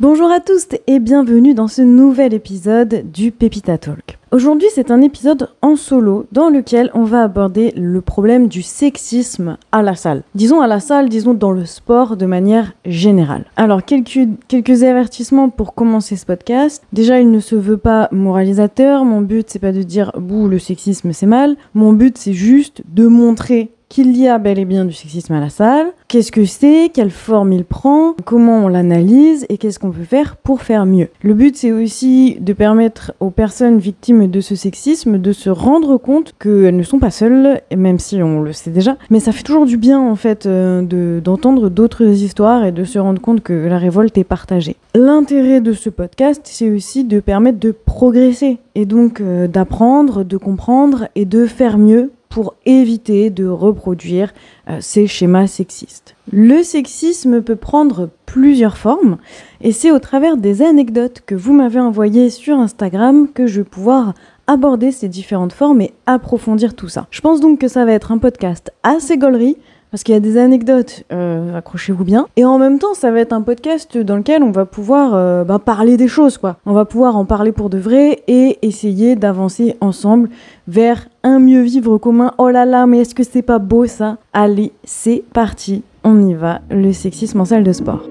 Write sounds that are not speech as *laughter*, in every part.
Bonjour à tous et bienvenue dans ce nouvel épisode du Pepita Talk. Aujourd'hui, c'est un épisode en solo dans lequel on va aborder le problème du sexisme à la salle. Disons à la salle, disons dans le sport de manière générale. Alors, quelques, quelques avertissements pour commencer ce podcast. Déjà, il ne se veut pas moralisateur. Mon but, c'est pas de dire bouh, le sexisme c'est mal. Mon but, c'est juste de montrer qu'il y a bel et bien du sexisme à la salle, qu'est-ce que c'est, quelle forme il prend, comment on l'analyse? Et qu'est-ce qu'on peut faire pour faire mieux? Le but c'est aussi de permettre aux personnes victimes de ce sexisme de se rendre compte qu'elles ne sont pas seules, même si on le sait déjà, mais ça fait toujours du bien en fait euh, d'entendre d'autres histoires et de se rendre compte que la révolte est partagée. L'intérêt de ce podcast c'est aussi de permettre de progresser et donc euh, d'apprendre, de comprendre et de faire mieux pour éviter de reproduire euh, ces schémas sexistes. Le sexisme peut prendre plusieurs formes et c'est au travers des anecdotes que vous m'avez envoyées sur Instagram que je vais pouvoir aborder ces différentes formes et approfondir tout ça. Je pense donc que ça va être un podcast assez gaulerie parce qu'il y a des anecdotes, euh, accrochez-vous bien. Et en même temps, ça va être un podcast dans lequel on va pouvoir euh, bah, parler des choses, quoi. On va pouvoir en parler pour de vrai et essayer d'avancer ensemble vers un mieux vivre commun. Oh là là, mais est-ce que c'est pas beau ça? Allez, c'est parti, on y va, le sexisme en salle de sport.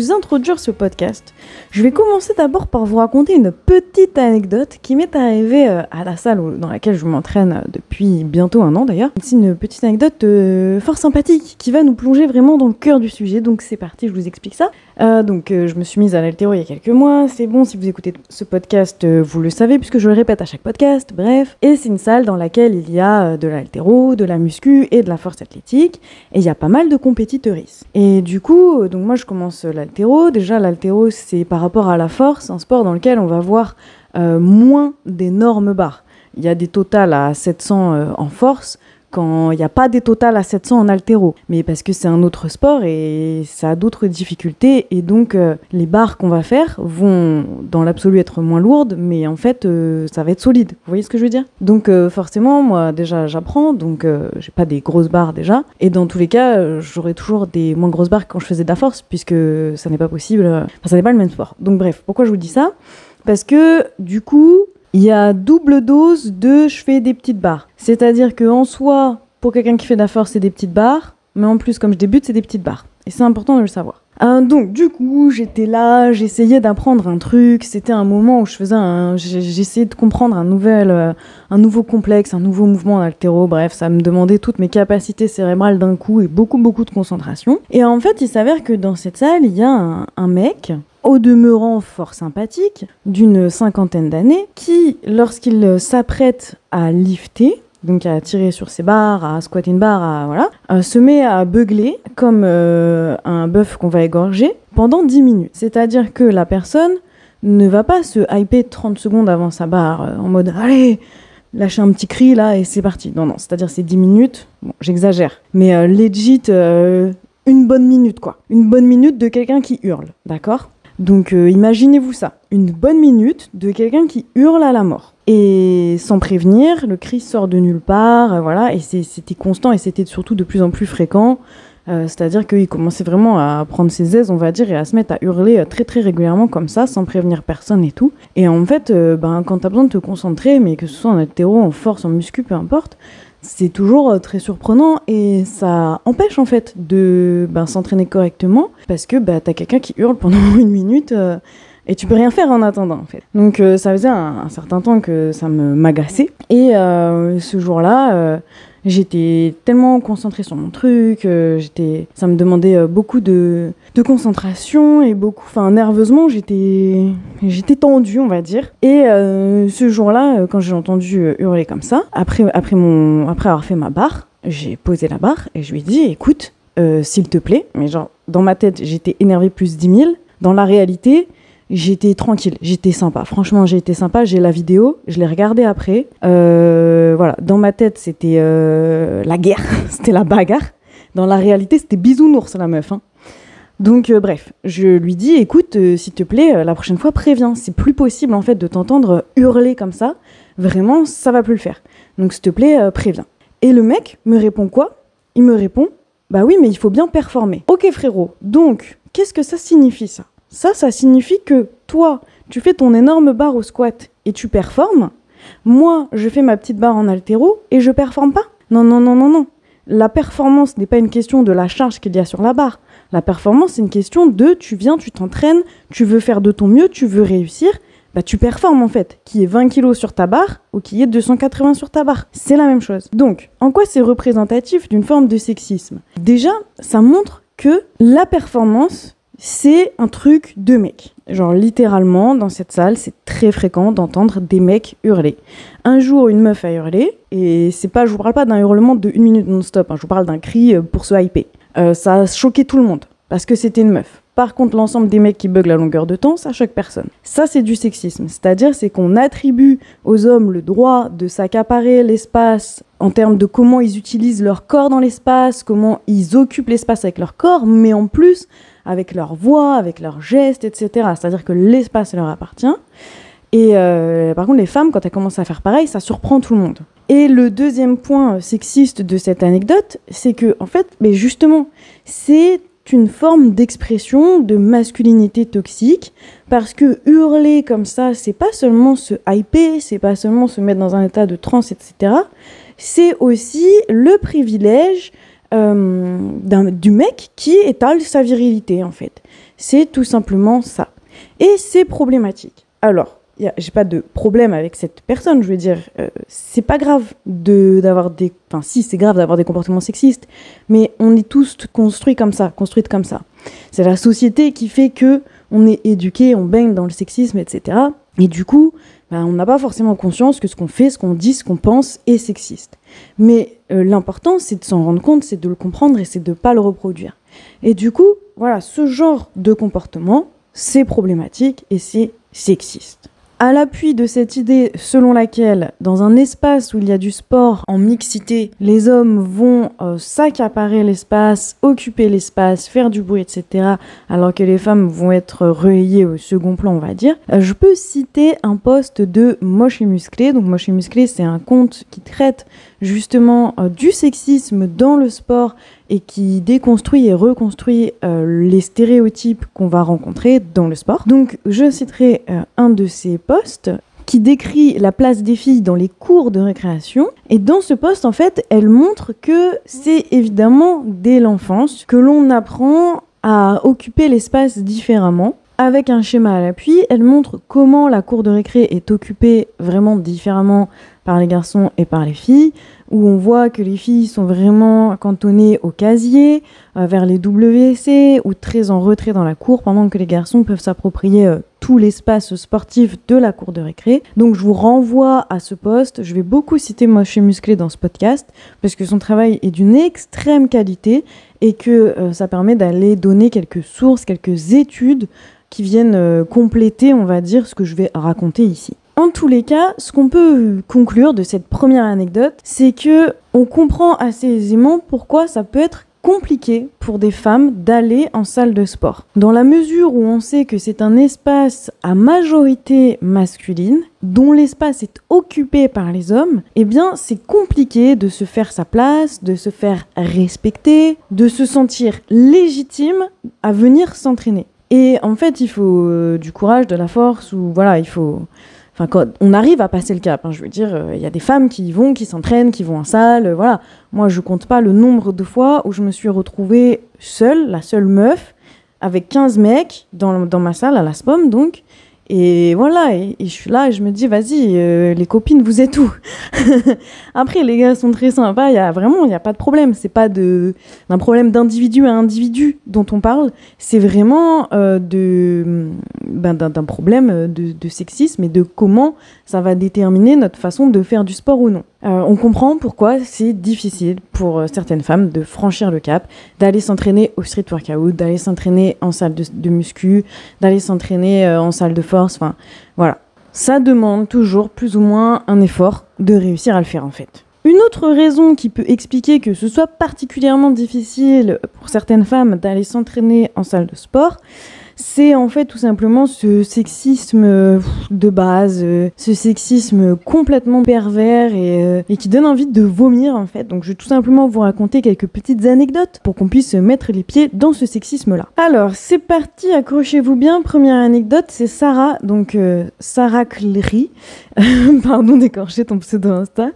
Vous introduire ce podcast, je vais commencer d'abord par vous raconter une petite anecdote qui m'est arrivée euh, à la salle dans laquelle je m'entraîne euh, depuis bientôt un an d'ailleurs. C'est une petite anecdote euh, fort sympathique qui va nous plonger vraiment dans le cœur du sujet. Donc c'est parti, je vous explique ça. Donc je me suis mise à l'altéro il y a quelques mois. C'est bon, si vous écoutez ce podcast, vous le savez puisque je le répète à chaque podcast. Bref, et c'est une salle dans laquelle il y a de l'altéro, de la muscu et de la force athlétique. Et il y a pas mal de compétiteuristes. Et du coup, donc moi je commence l'altéro. Déjà l'altéro c'est par rapport à la force, un sport dans lequel on va voir euh, moins d'énormes barres. Il y a des totales à 700 euh, en force quand il n'y a pas des totales à 700 en altéro. Mais parce que c'est un autre sport et ça a d'autres difficultés. Et donc, euh, les barres qu'on va faire vont, dans l'absolu, être moins lourdes, mais en fait, ça va être solide. Vous voyez ce que je veux dire? Donc, forcément, moi, déjà, j'apprends. Donc, j'ai pas des grosses barres déjà. Et dans tous les cas, j'aurai toujours des moins grosses barres quand je faisais de la force, puisque ça n'est pas possible. Enfin, ça n'est pas le même sport. Donc, bref, pourquoi je vous dis ça? Parce que du coup, il y a double dose de je fais des petites barres. C'est-à-dire que soi, pour quelqu'un qui fait de la force, c'est des petites barres, mais en plus, comme je débute, c'est des petites barres. Et c'est important de le savoir. Euh, donc du coup, j'étais là, j'essayais d'apprendre un truc. C'était un moment où je faisais un, j'essayais de comprendre un nouvel, euh, un nouveau complexe, un nouveau mouvement en. Bref, ça me demandait toutes mes capacités cérébrales d'un coup et beaucoup beaucoup de concentration. Et en fait, il s'avère que dans cette salle, il y a un, un mec au demeurant fort sympathique, d'une cinquantaine d'années, qui, lorsqu'il s'apprête à lifter, donc à tirer sur ses barres, à squatter une barre, à, voilà, euh, se met à beugler comme euh, un bœuf qu'on va égorger pendant 10 minutes. C'est-à-dire que la personne ne va pas se hyper 30 secondes avant sa barre euh, en mode allez, lâcher un petit cri là et c'est parti. Non, non, c'est-à-dire c'est 10 minutes, bon, j'exagère, mais legit une bonne minute quoi. Une bonne minute de quelqu'un qui hurle, d'accord? Donc euh, imaginez-vous ça, une bonne minute de quelqu'un qui hurle à la mort. Et sans prévenir, le cri sort de nulle part, euh, voilà, et c'était constant et c'était surtout de plus en plus fréquent. Euh, c'est-à-dire qu'il commençait vraiment à prendre ses aises, on va dire, et à se mettre à hurler très très régulièrement comme ça, sans prévenir personne et tout. Et en fait, ben, quand t'as besoin de te concentrer, mais que ce soit en hétéro, en force, en muscu, peu importe, c'est toujours euh, très surprenant et ça empêche en fait de ben, s'entraîner correctement parce que t'as quelqu'un qui hurle pendant *laughs* une minute euh, et tu peux rien faire en attendant en fait. Donc euh, ça faisait un, certain temps que ça me m'agaçait et ce jour-là j'étais tellement concentrée sur mon truc, euh, j'étais, ça me demandait euh, beaucoup de, de concentration et beaucoup, enfin nerveusement, j'étais, j'étais tendue, on va dire. Et euh, ce jour-là, quand j'ai entendu hurler comme ça, après, après mon, après avoir fait ma barre, j'ai posé la barre et je lui ai dit, écoute, s'il te plaît, mais genre dans ma tête, j'étais énervée plus 10 000. Dans la réalité, j'étais tranquille, j'étais sympa. Franchement, j'ai été sympa. J'ai la vidéo, je l'ai regardée après. Euh, voilà, dans ma tête, c'était euh, la guerre, *laughs* c'était la bagarre. Dans la réalité, c'était bisounours la meuf. Hein. Donc euh, bref, je lui dis, écoute, s'il te plaît, la prochaine fois, préviens. C'est plus possible en fait de t'entendre hurler comme ça. Vraiment, ça va plus le faire. Donc s'il te plaît, préviens. Et le mec me répond quoi? Il me répond Bah oui, mais il faut bien performer. Ok frérot, donc qu'est-ce que ça signifie ça? Ça, ça signifie que toi, tu fais ton énorme barre au squat et tu performes. Moi, je fais ma petite barre en altéro et je performe pas. Non, non, non, non, non. La performance n'est pas une question de la charge qu'il y a sur la barre. La performance, c'est une question de tu viens, tu t'entraînes, tu veux faire de ton mieux, tu veux réussir. Bah, tu performes en fait, qui est 20 kg sur ta barre ou qui est 280 sur ta barre. C'est la même chose. Donc, en quoi c'est représentatif d'une forme de sexisme? Déjà, ça montre que la performance, c'est un truc de mec. Genre littéralement, dans cette salle, c'est très fréquent d'entendre des mecs hurler. Un jour, une meuf a hurlé, et c'est pas, je vous parle pas d'un hurlement de une minute non-stop, hein, je vous parle d'un cri euh, pour se hyper. Euh, ça a choqué tout le monde, parce que c'était une meuf. Par contre, l'ensemble des mecs qui bug la longueur de temps, ça choque personne. Ça, c'est du sexisme. C'est-à-dire, c'est qu'on attribue aux hommes le droit de s'accaparer l'espace en termes de comment ils utilisent leur corps dans l'espace, comment ils occupent l'espace avec leur corps, mais en plus, avec leur voix, avec leurs gestes, etc. C'est-à-dire que l'espace leur appartient. Et euh, par contre, les femmes, quand elles commencent à faire pareil, ça surprend tout le monde. Et le deuxième point sexiste de cette anecdote, c'est que, en fait, mais justement, c'est une forme d'expression de masculinité toxique parce que hurler comme ça, c'est pas seulement se hyper, c'est pas seulement se mettre dans un état de transe, etc. C'est aussi le privilège euh, du mec qui étale sa virilité en fait. C'est tout simplement ça. Et c'est problématique. Alors, j'ai pas de problème avec cette personne, je veux dire, euh, c'est pas grave de d'avoir des, enfin si c'est grave d'avoir des comportements sexistes, mais on est tous construits comme ça, construites comme ça. C'est la société qui fait que on est éduqué, on baigne dans le sexisme, etc. Et du coup, ben, on n'a pas forcément conscience que ce qu'on fait, ce qu'on dit, ce qu'on pense est sexiste. Mais euh, l'important, c'est de s'en rendre compte, c'est de le comprendre et c'est de pas le reproduire. Et du coup, voilà, ce genre de comportement, c'est problématique et c'est sexiste. À l'appui de cette idée selon laquelle, dans un espace où il y a du sport en mixité, les hommes vont euh, s'accaparer l'espace, occuper l'espace, faire du bruit, etc., alors que les femmes vont être relayées au second plan, on va dire, euh, je peux citer un poste de Moche et Musclé. Donc Moche et Musclé, c'est un conte qui traite justement euh, du sexisme dans le sport et qui déconstruit et reconstruit euh, les stéréotypes qu'on va rencontrer dans le sport. Donc je citerai euh, un de ces postes qui décrit la place des filles dans les cours de récréation. Et dans ce poste, en fait, elle montre que c'est évidemment dès l'enfance que l'on apprend à occuper l'espace différemment. Avec un schéma à l'appui, elle montre comment la cour de récré est occupée vraiment différemment par les garçons et par les filles, où on voit que les filles sont vraiment cantonnées au casier, euh, vers les WC, ou très en retrait dans la cour, pendant que les garçons peuvent s'approprier euh, tout l'espace sportif de la cour de récré. Donc je vous renvoie à ce poste. Je vais beaucoup citer Moche et Musclé dans ce podcast, parce que son travail est d'une extrême qualité et que euh, ça permet d'aller donner quelques sources, quelques études qui viennent compléter, on va dire, ce que je vais raconter ici. En tous les cas, ce qu'on peut conclure de cette première anecdote, c'est que on comprend assez aisément pourquoi ça peut être compliqué pour des femmes d'aller en salle de sport. Dans la mesure où on sait que c'est un espace à majorité masculine, dont l'espace est occupé par les hommes, eh bien c'est compliqué de se faire sa place, de se faire respecter, de se sentir légitime à venir s'entraîner. Et en fait, il faut euh, du courage, de la force, ou voilà, il faut on arrive à passer le cap, hein, je veux dire, euh, il y a des femmes qui y vont, qui s'entraînent, qui vont en salle, euh, voilà. Moi, je compte pas le nombre de fois où je me suis retrouvée seule, la seule meuf, avec 15 mecs dans, dans ma salle à la SPOM, donc, et voilà, et, je suis là et je me dis, vas-y, euh, les copines, vous êtes où? *laughs* Après, les gars sont très sympas, il y a vraiment, il n'y a pas de problème. C'est pas de, d'un problème d'individu à individu dont on parle, c'est vraiment euh, de, ben, d'un, problème de, de, sexisme et de comment ça va déterminer notre façon de faire du sport ou non. Euh, on comprend pourquoi c'est difficile pour certaines femmes de franchir le cap, d'aller s'entraîner au street workout, d'aller s'entraîner en salle de, de muscu, d'aller s'entraîner en salle de force Enfin, voilà. Ça demande toujours plus ou moins un effort de réussir à le faire en fait. Une autre raison qui peut expliquer que ce soit particulièrement difficile pour certaines femmes d'aller s'entraîner en salle de sport, c'est en fait tout simplement ce sexisme euh, de base, euh, ce sexisme complètement pervers et, euh, et, qui donne envie de vomir en fait. Donc je vais tout simplement vous raconter quelques petites anecdotes pour qu'on puisse mettre les pieds dans ce sexisme-là. Alors c'est parti, accrochez-vous bien. Première anecdote, c'est Sarah, donc Sarah Clery, *laughs* pardon d'écorcher ton pseudo Insta,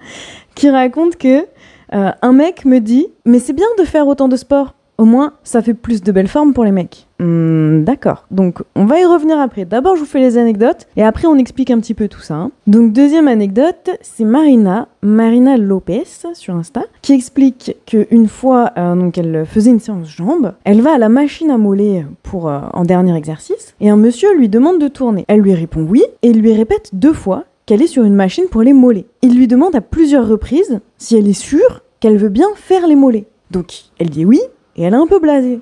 qui raconte que un mec me dit mais c'est bien de faire autant de sport. Au moins, ça fait plus de belles formes pour les mecs. Hmm, d'accord. Donc, on va y revenir après. D'abord, je vous fais les anecdotes et après, on explique un petit peu tout ça. Hein. Donc, deuxième anecdote, c'est Marina, Marina Lopez sur Insta, qui explique qu'une fois, euh, elle faisait une séance jambes, elle va à la machine à moller pour euh, en dernier exercice et un monsieur lui demande de tourner. Elle lui répond oui et lui répète deux fois qu'elle est sur une machine pour les mollets. Il lui demande à plusieurs reprises si elle est sûre qu'elle veut bien faire les mollets. Donc, elle dit oui et elle est un peu blasée.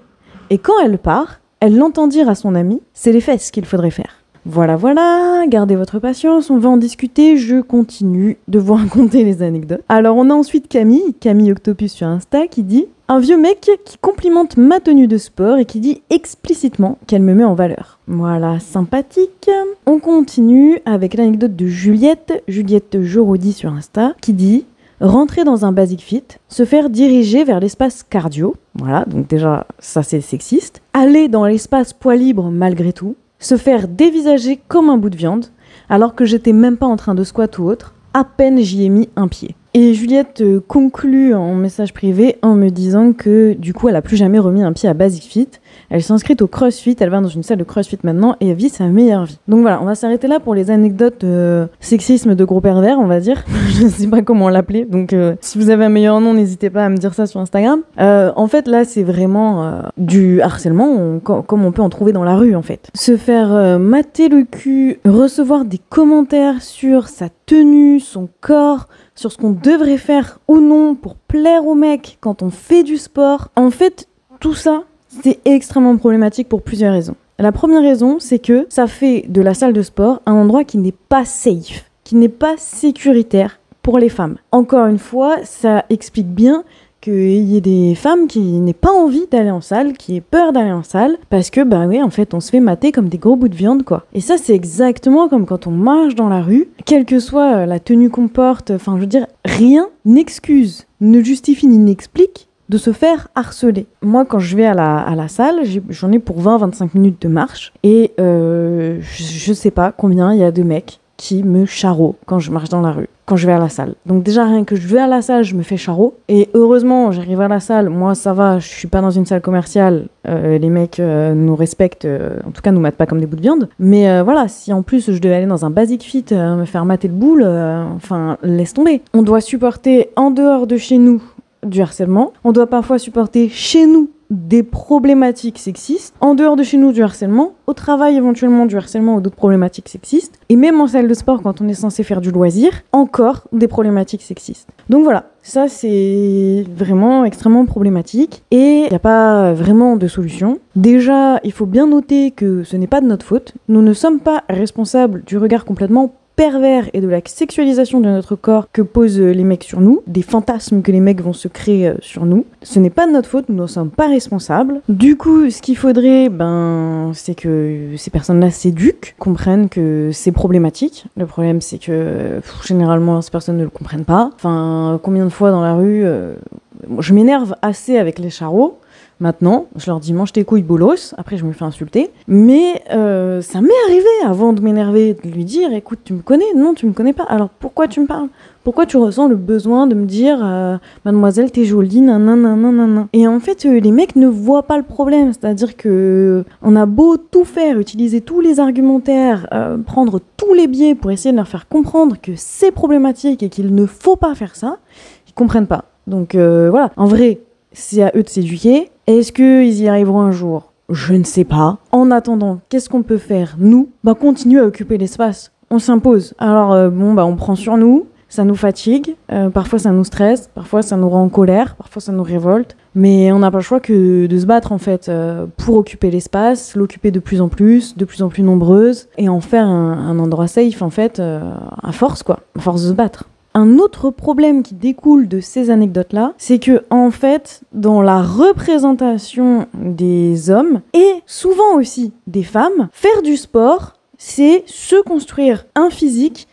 Et quand elle part, elle l'entend dire à son ami, c'est les fesses qu'il faudrait faire. Voilà, voilà, gardez votre patience, on va en discuter, je continue de vous *laughs* raconter les anecdotes. Alors on a ensuite Camille, Camille Octopus sur Insta, qui dit un vieux mec qui complimente ma tenue de sport et qui dit explicitement qu'elle me met en valeur. Voilà, sympathique. On continue avec l'anecdote de Juliette, Juliette Jorodi sur Insta, qui dit rentrer dans un basic fit, se faire diriger vers l'espace cardio, voilà, donc déjà ça c'est sexiste, aller dans l'espace poids libre malgré tout, se faire dévisager comme un bout de viande, alors que j'étais même pas en train de squat ou autre, à peine j'y ai mis un pied. Et Juliette euh, conclut en message privé en me disant que du coup elle a plus jamais remis un pied à Basic Fit. Elle s'est inscrite au CrossFit, elle va dans une salle de CrossFit maintenant et vit sa meilleure vie. Donc voilà, on va s'arrêter là pour les anecdotes de sexisme de gros pervers, on va dire. *laughs* Je ne sais pas comment l'appeler, donc euh, si vous avez un meilleur nom, n'hésitez pas à me dire ça sur Instagram. Euh, en fait, là, c'est vraiment du harcèlement, comme on peut en trouver dans la rue en fait. Se faire mater le cul, recevoir des commentaires sur sa tenue, son corps, sur ce qu'on devrait faire ou non pour plaire aux mecs quand on fait du sport. En fait, tout ça, c'est extrêmement problématique pour plusieurs raisons. La première raison, c'est que ça fait de la salle de sport un endroit qui n'est pas safe, qui n'est pas sécuritaire pour les femmes. Encore une fois, ça explique bien qu'il y ait des femmes qui n'aient pas envie d'aller en salle, qui aient peur d'aller en salle, parce que, bah oui, en fait, on se fait mater comme des gros bouts de viande, quoi. Et ça, c'est exactement comme quand on marche dans la rue, quelle que soit euh, la tenue qu'on porte, enfin, je veux dire, rien n'excuse, ne justifie ni n'explique de se faire harceler. Moi, quand je vais à la, salle, j'en ai, pour 20-25 minutes de marche, et euh, je, sais pas combien il y a de mecs qui me charrot quand je marche dans la rue, quand je vais à la salle. Donc déjà rien que je vais à la salle, je me fais charrot. Et heureusement, j'arrive à la salle. Moi, ça va, je suis pas dans une salle commerciale. Euh, les mecs euh, nous respectent, en tout cas, nous matent pas comme des bouts de viande. Mais voilà, si en plus je devais aller dans un basic fit, me faire mater le boule, enfin, laisse tomber. On doit supporter en dehors de chez nous du harcèlement. On doit parfois supporter chez nous des problématiques sexistes, en dehors de chez nous du harcèlement, au travail éventuellement du harcèlement ou d'autres problématiques sexistes, et même en salle de sport quand on est censé faire du loisir, encore des problématiques sexistes. Donc voilà, ça c'est vraiment extrêmement problématique et il n'y a pas vraiment de solution. Déjà, il faut bien noter que ce n'est pas de notre faute, nous ne sommes pas responsables du regard complètement pervers et de la sexualisation de notre corps que posent les mecs sur nous, des fantasmes que les mecs vont se créer euh, sur nous. Ce n'est pas de notre faute, nous n'en sommes pas responsables. Du coup, ce qu'il faudrait, ben, c'est que ces personnes-là s'éduquent, comprennent que c'est problématique. Le problème, c'est que généralement, ces personnes ne le comprennent pas. Enfin, combien de fois dans la rue, euh, je m'énerve assez avec les charros Maintenant, je leur dis mange tes couilles bolos, après je me fais insulter. Mais euh, ça m'est arrivé avant de m'énerver, de lui dire écoute, tu me connais? Non, tu me connais pas. Alors pourquoi tu me parles? Pourquoi tu ressens le besoin de me dire euh, mademoiselle, t'es jolie, nanana, Et en fait, euh, les mecs ne voient pas le problème. C'est-à-dire que on a beau tout faire, utiliser tous les argumentaires, prendre tous les biais pour essayer de leur faire comprendre que c'est problématique et qu'il ne faut pas faire ça, ils comprennent pas. Donc voilà, en vrai, c'est à eux de s'éduquer. Est-ce qu'ils y arriveront un jour? Je ne sais pas. En attendant, qu'est-ce qu'on peut faire Nous, bah continuer à occuper l'espace. On s'impose. Alors euh, bon, bah on prend sur nous. Ça nous fatigue, euh, parfois ça nous stresse, parfois ça nous rend en colère, parfois ça nous révolte. Mais on n'a pas le choix que de se battre en fait euh, pour occuper l'espace, l'occuper de plus en plus, de plus en plus nombreuse, et en faire un, un endroit safe en fait à force quoi, à force de se battre. Un autre problème qui découle de ces anecdotes-là, c'est que en fait, dans la représentation des hommes et souvent aussi des femmes, faire du sport, c'est se construire un physique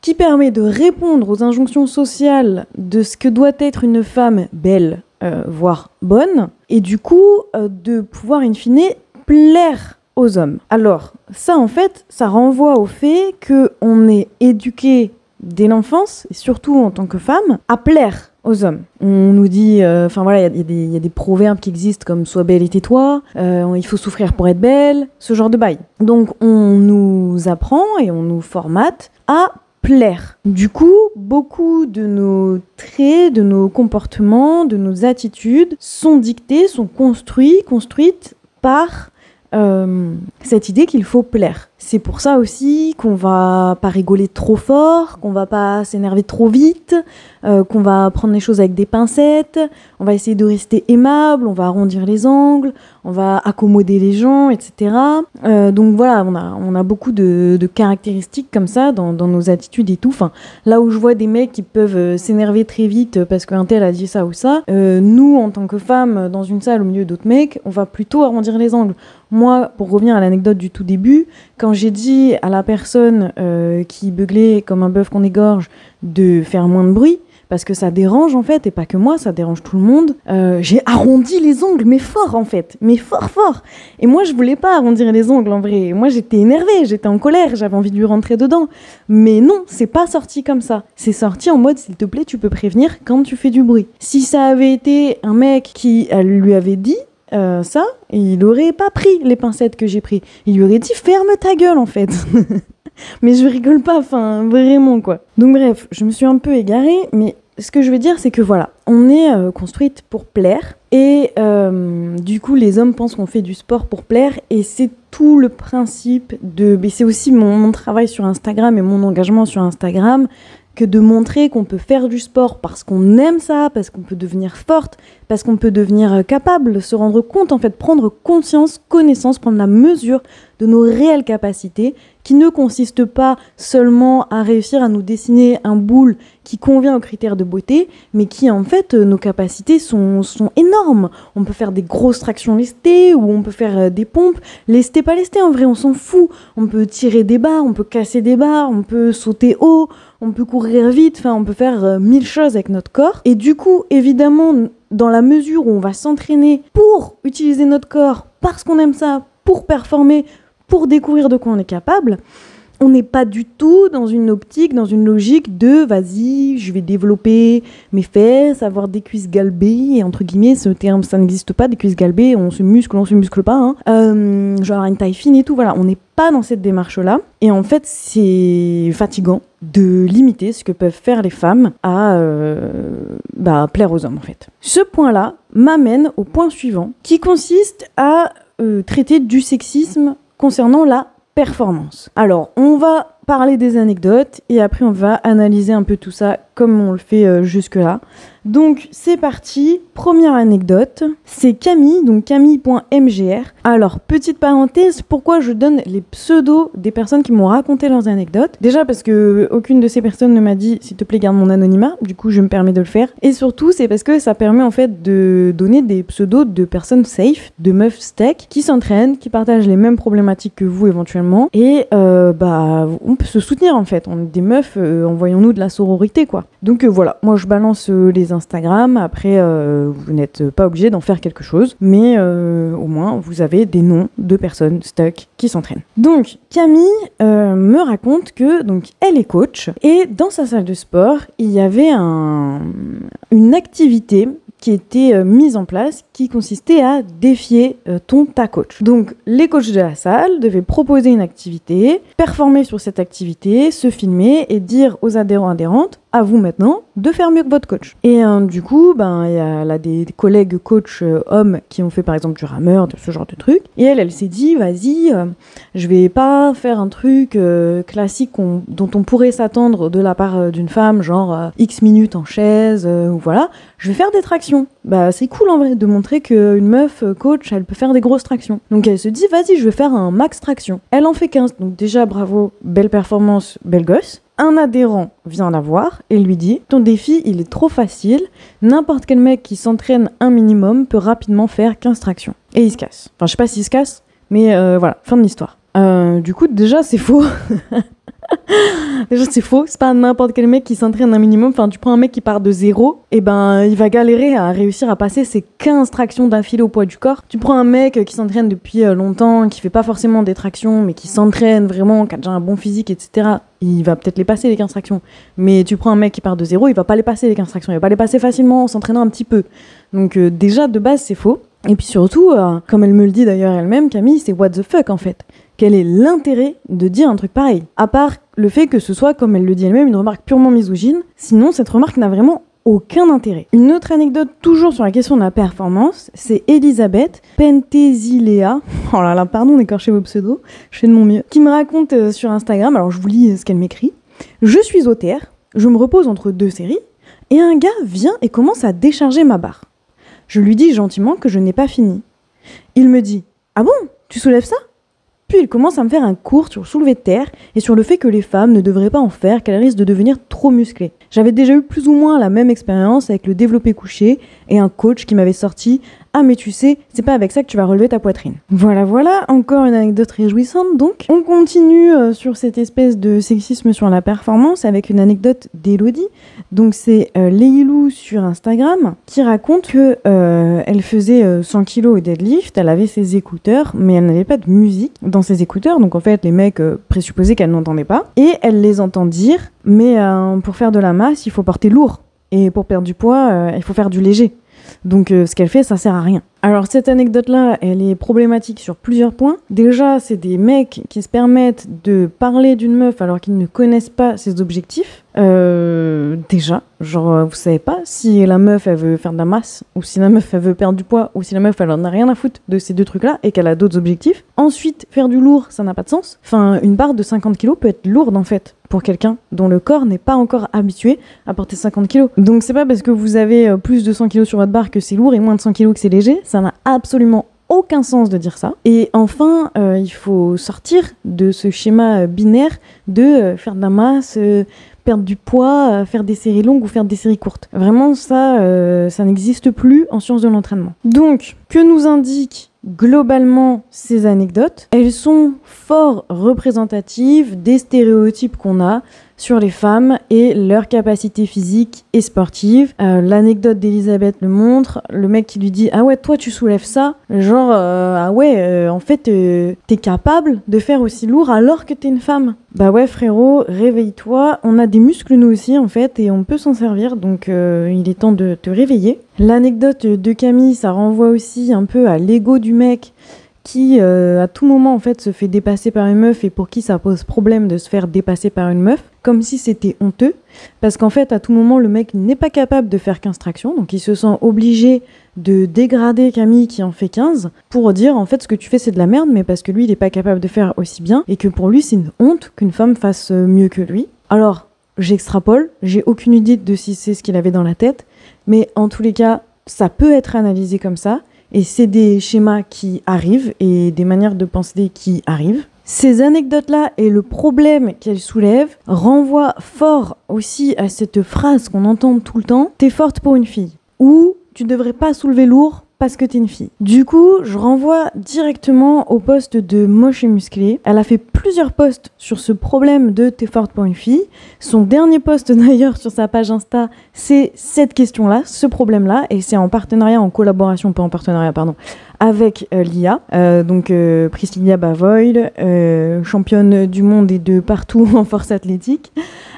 qui permet de répondre aux injonctions sociales de ce que doit être une femme belle, euh, voire bonne, et du coup euh, de pouvoir in fine plaire aux hommes. Alors ça en fait, ça renvoie au fait que on est éduqué dès l'enfance, et surtout en tant que femme, à plaire aux hommes. On nous dit, euh, enfin voilà, il y, a des proverbes qui existent comme sois belle et tais-toi, euh, il faut souffrir pour être belle, ce genre de bail. Donc on nous apprend et on nous formate à plaire. Du coup, beaucoup de nos traits, de nos comportements, de nos attitudes sont dictés, sont construits, construites par euh, cette idée qu'il faut plaire. C'est pour ça aussi qu'on va pas rigoler trop fort, qu'on va pas s'énerver trop vite, euh, qu'on va prendre les choses avec des pincettes, on va essayer de rester aimable, on va arrondir les angles, on va accommoder les gens, etc. Euh, donc voilà, on a, beaucoup de, caractéristiques comme ça dans, nos attitudes et tout. Enfin, là où je vois des mecs qui peuvent s'énerver très vite parce qu'un tel a dit ça ou ça, euh, nous, en tant que femmes, dans une salle au milieu d'autres mecs, on va plutôt arrondir les angles. Moi, pour revenir à l'anecdote du tout début, quand j'ai dit à la personne euh, qui beuglait comme un bœuf qu'on égorge de faire moins de bruit, parce que ça dérange en fait, et pas que moi, ça dérange tout le monde. Euh, j'ai arrondi les ongles, mais fort en fait, mais fort fort. Et moi je voulais pas arrondir les ongles en vrai. Moi j'étais énervée, j'étais en colère, j'avais envie de lui rentrer dedans. Mais non, c'est pas sorti comme ça. C'est sorti en mode s'il te plaît, tu peux prévenir quand tu fais du bruit. Si ça avait été un mec qui lui avait dit, euh, ça, il aurait pas pris les pincettes que j'ai pris. Il lui aurait dit ferme ta gueule en fait. *laughs* mais je rigole pas, enfin vraiment quoi. Donc bref, je me suis un peu égarée, mais ce que je veux dire c'est que voilà, on est euh, construite pour plaire et euh, du coup les hommes pensent qu'on fait du sport pour plaire et c'est tout le principe de... Mais c'est aussi mon, mon travail sur Instagram et mon engagement sur Instagram que de montrer qu'on peut faire du sport parce qu'on aime ça, parce qu'on peut devenir forte, parce qu'on peut devenir capable, se rendre compte, en fait, prendre conscience, connaissance, prendre la mesure de nos réelles capacités, qui ne consistent pas seulement à réussir à nous dessiner un boule qui convient aux critères de beauté, mais qui en fait nos capacités sont, sont énormes. On peut faire des grosses tractions lestées ou on peut faire des pompes. Lestées, pas lestées, en vrai, on s'en fout. On peut tirer des barres, on peut casser des barres, on peut sauter haut, on peut courir vite, on peut faire mille choses avec notre corps. Et du coup, évidemment, dans la mesure où on va s'entraîner pour utiliser notre corps, parce qu'on aime ça, pour performer, pour découvrir de quoi on est capable, on n'est pas du tout dans une optique, dans une logique de vas-y, je vais développer mes fesses, avoir des cuisses galbées, entre guillemets, ce terme, ça n'existe pas, des cuisses galbées, on se muscle, on se muscle pas, hein. euh, genre une taille fine et tout, voilà, on n'est pas dans cette démarche-là, et en fait, c'est fatigant de limiter ce que peuvent faire les femmes à euh, bah, plaire aux hommes, en fait. Ce point-là m'amène au point suivant, qui consiste à euh, traiter du sexisme concernant la performance. Alors, on va parler des anecdotes et après on va analyser un peu tout ça comme on le fait euh, jusque-là. Donc c'est parti, première anecdote, c'est Camille, donc camille.mgr. Alors petite parenthèse, pourquoi je donne les pseudos des personnes qui m'ont raconté leurs anecdotes? Déjà parce que aucune de ces personnes ne m'a dit s'il te plaît garde mon anonymat, du coup je me permets de le faire. Et surtout c'est parce que ça permet en fait de donner des pseudos de personnes safe, de meufs steak, qui s'entraînent, qui partagent les mêmes problématiques que vous éventuellement. Et euh, bah peut se soutenir en fait, on est des meufs, euh, envoyons-nous de la sororité quoi. Donc euh, voilà, moi je balance euh, les Instagram, après vous n'êtes pas obligé d'en faire quelque chose, mais au moins vous avez des noms de personnes stuck qui s'entraînent. Donc Camille me raconte que donc elle est coach. Et dans sa salle de sport il y avait un, une activité qui était euh, mise en place qui consistait à défier euh, ton ta coach. Donc les coachs de la salle devaient proposer une activité, performer sur cette activité, se filmer et dire aux adhérents adhérentes à vous maintenant de faire mieux que votre coach. Et euh, du coup, ben il y a des collègues coachs euh, hommes qui ont fait par exemple du rameur, de ce genre de truc. Et elle, elle s'est dit, vas-y, euh, je vais pas faire un truc classique on- dont on pourrait s'attendre de la part d'une femme, genre X minutes en chaise, ou voilà. Je vais faire des tractions. Bah c'est cool en vrai de montrer qu'une meuf coach, elle peut faire des grosses tractions. Donc elle se dit, vas-y, je vais faire un max traction. Elle en fait 15. Donc déjà, bravo, belle performance, belle gosse. Un adhérent vient la voir et lui dit Ton défi, il est trop facile. N'importe quel mec qui s'entraîne un minimum peut rapidement faire 15 tractions. Et il se casse. Enfin, je sais pas s'il se casse, mais euh, voilà, fin de l'histoire. Euh, du coup, déjà, c'est faux. *laughs* Déjà, c'est faux. C'est pas n'importe quel mec qui s'entraîne un minimum. Enfin, tu prends un mec qui part de zéro, et ben, il va galérer à réussir à passer ses 15 tractions d'affilée au poids du corps. Tu prends un mec qui s'entraîne depuis euh, longtemps, qui fait pas forcément des tractions, mais qui s'entraîne vraiment, qui a déjà un bon physique, etc. Il va peut-être les passer les 15 tractions. Mais tu prends un mec qui part de zéro, il va pas les passer les 15 tractions. Il va pas les passer facilement en s'entraînant un petit peu. Donc, euh, déjà, de base, c'est faux. Et puis surtout, comme elle me le dit d'ailleurs elle-même, Camille, c'est what the fuck en fait. Quel est l'intérêt de dire un truc pareil? À part le fait que ce soit, comme elle le dit elle-même, une remarque purement misogyne, sinon cette remarque n'a vraiment aucun intérêt. Une autre anecdote, toujours sur la question de la performance, c'est Elisabeth Pentesilea, *laughs* oh là là, pardon d'écorcher vos pseudos, je fais de mon mieux, qui me raconte euh, sur Instagram, alors je vous lis ce qu'elle m'écrit. Je suis au terre, je me repose entre deux séries, et un gars vient et commence à décharger ma barre. Je lui dis gentiment que je n'ai pas fini. Il me dit Ah bon Tu soulèves ça? Puis il commence à me faire un cours sur le soulevé de terre et sur le fait que les femmes ne devraient pas en faire, qu'elles risquent de devenir trop musclées. J'avais déjà eu plus ou moins la même expérience avec le développé couché et un coach qui m'avait sorti ah mais tu sais, c'est pas avec ça que tu vas relever ta poitrine. Voilà, voilà, encore une anecdote réjouissante donc. On continue euh, sur cette espèce de sexisme sur la performance avec une anecdote d'Elodie. Donc c'est euh, Leilou sur Instagram qui raconte que euh, elle faisait 100 kg au deadlift, elle avait ses écouteurs, mais elle n'avait pas de musique dans ses écouteurs. Donc en fait, les mecs présupposaient qu'elle n'entendait pas. Et elle les entend dire, mais pour faire de la masse, il faut porter lourd. Et pour perdre du poids, il faut faire du léger. Donc euh, ce qu'elle fait, ça sert à rien. Alors cette anecdote-là, elle est problématique sur plusieurs points. Déjà, c'est des mecs qui se permettent de parler d'une meuf alors qu'ils ne connaissent pas ses objectifs. Euh, déjà, genre euh, vous savez pas si la meuf elle veut faire de la masse ou si la meuf elle veut perdre du poids ou si la meuf elle en a rien à foutre de ces deux trucs-là et qu'elle a d'autres objectifs. Ensuite, faire du lourd, ça n'a pas de sens. Enfin, une barre de 50 kg peut être lourde en fait pour quelqu'un dont le corps n'est pas encore habitué à porter 50 kg. Donc c'est pas parce que vous avez euh, plus de 100 kg sur votre barre que c'est lourd et moins de 100 kg que c'est léger, ça n'a absolument aucun sens de dire ça. Et enfin, il faut sortir de ce schéma binaire de faire de la masse, perdre du poids, faire des séries longues ou faire des séries courtes. Vraiment, ça, ça n'existe plus en sciences de l'entraînement. Donc, que nous indique globalement ces anecdotes? Elles sont fort représentatives des stéréotypes qu'on a sur les femmes et leurs capacités physiques et sportives. Euh, l'anecdote d'Elisabeth le montre, le mec qui lui dit Ah ouais, toi tu soulèves ça Genre, euh, ah ouais, euh, en fait, t'es capable de faire aussi lourd alors que t'es une femme. Bah ouais, frérot, réveille-toi. On a des muscles nous aussi en fait et on peut s'en servir donc il est temps de te réveiller. L'anecdote de Camille, ça renvoie aussi un peu à l'ego du mec qui euh, à tout moment en fait se fait dépasser par une meuf et pour qui ça pose problème de se faire dépasser par une meuf, comme si c'était honteux, parce qu'en fait à tout moment le mec n'est pas capable de faire 15 tractions, donc il se sent obligé de dégrader Camille qui en fait 15 pour dire en fait ce que tu fais c'est de la merde mais parce que lui il n'est pas capable de faire aussi bien et que pour lui c'est une honte qu'une femme fasse mieux que lui. Alors j'extrapole, j'ai aucune idée de si c'est ce qu'il avait dans la tête, mais en tous les cas ça peut être analysé comme ça et c'est des schémas qui arrivent et des manières de penser qui arrivent. Ces anecdotes-là et le problème qu'elles soulèvent renvoient fort aussi à cette phrase qu'on entend tout le temps T'es forte pour une fille. Ou tu devrais pas soulever lourd parce que t'es une fille. Du coup, je renvoie directement au poste de moche et musclé. Elle a fait plusieurs posts sur ce problème de t'es forte pour une fille. Son dernier post *laughs* d'ailleurs sur sa page Insta, c'est cette question-là, ce problème-là, et c'est en partenariat, en collaboration, pas en partenariat, pardon, avec euh, l'IA. Euh, donc euh, Priscilla Bavoil, championne du monde et de partout *laughs* en force athlétique.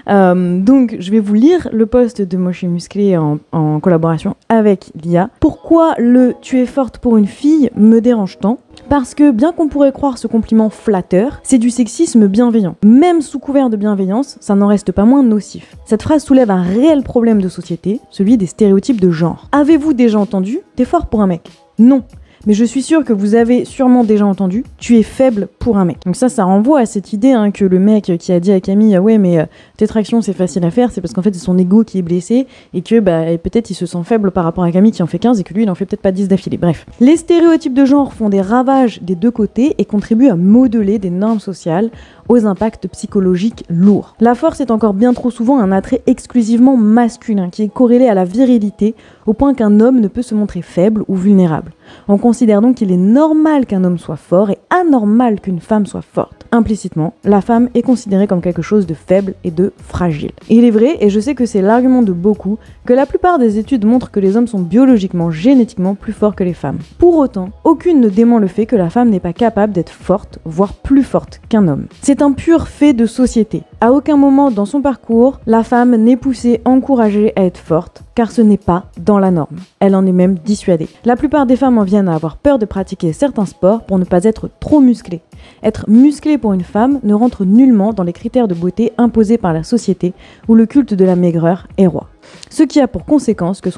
Donc je vais vous lire le post de Moche Musclé en, en collaboration avec l'IA. Pourquoi le tu es forte pour une fille me dérange tant? Parce que bien qu'on pourrait croire ce compliment flatteur, c'est du sexisme bienveillant. Même sous couvert de bienveillance, ça n'en reste pas moins nocif. Cette phrase soulève un réel problème de société, celui des stéréotypes de genre. Avez-vous déjà entendu T'es fort pour un mec? Non. Mais je suis sûre que vous avez sûrement déjà entendu tu es faible pour un mec. Donc ça, ça renvoie à cette idée hein, que le mec qui a dit à Camille ouais mais euh, tes tractions c'est facile à faire, c'est parce qu'en fait c'est son ego qui est blessé et que bah, peut-être il se sent faible par rapport à Camille qui en fait 15 et que lui il en fait peut-être pas 10 d'affilée. Bref, les stéréotypes de genre font des ravages des deux côtés et contribuent à modeler des normes sociales aux impacts psychologiques lourds. La force est encore bien trop souvent un attrait exclusivement masculin qui est corrélé à la virilité au point qu'un homme ne peut se montrer faible ou vulnérable. On considère donc qu'il est normal qu'un homme soit fort et anormal qu'une femme soit forte. Implicitement, la femme est considérée comme quelque chose de faible et de fragile. il est vrai, et je sais que c'est l'argument de beaucoup, que la plupart des études montrent que les hommes sont biologiquement, génétiquement plus forts que les femmes. Pour autant, aucune ne dément le fait que la femme n'est pas capable d'être forte, voire plus forte qu'un homme. C'est un pur fait de société. À aucun moment dans son parcours, la femme n'est poussée, encouragée à être forte, car ce n'est pas dans la norme. Elle en est même dissuadée. La plupart des femmes en viennent à avoir peur de pratiquer certains sports pour ne pas être trop musclées. Être musclé pour une femme ne rentre nullement dans les critères de beauté imposés par la société où le culte de la maigreur est roi. Ce qui a pour conséquence que,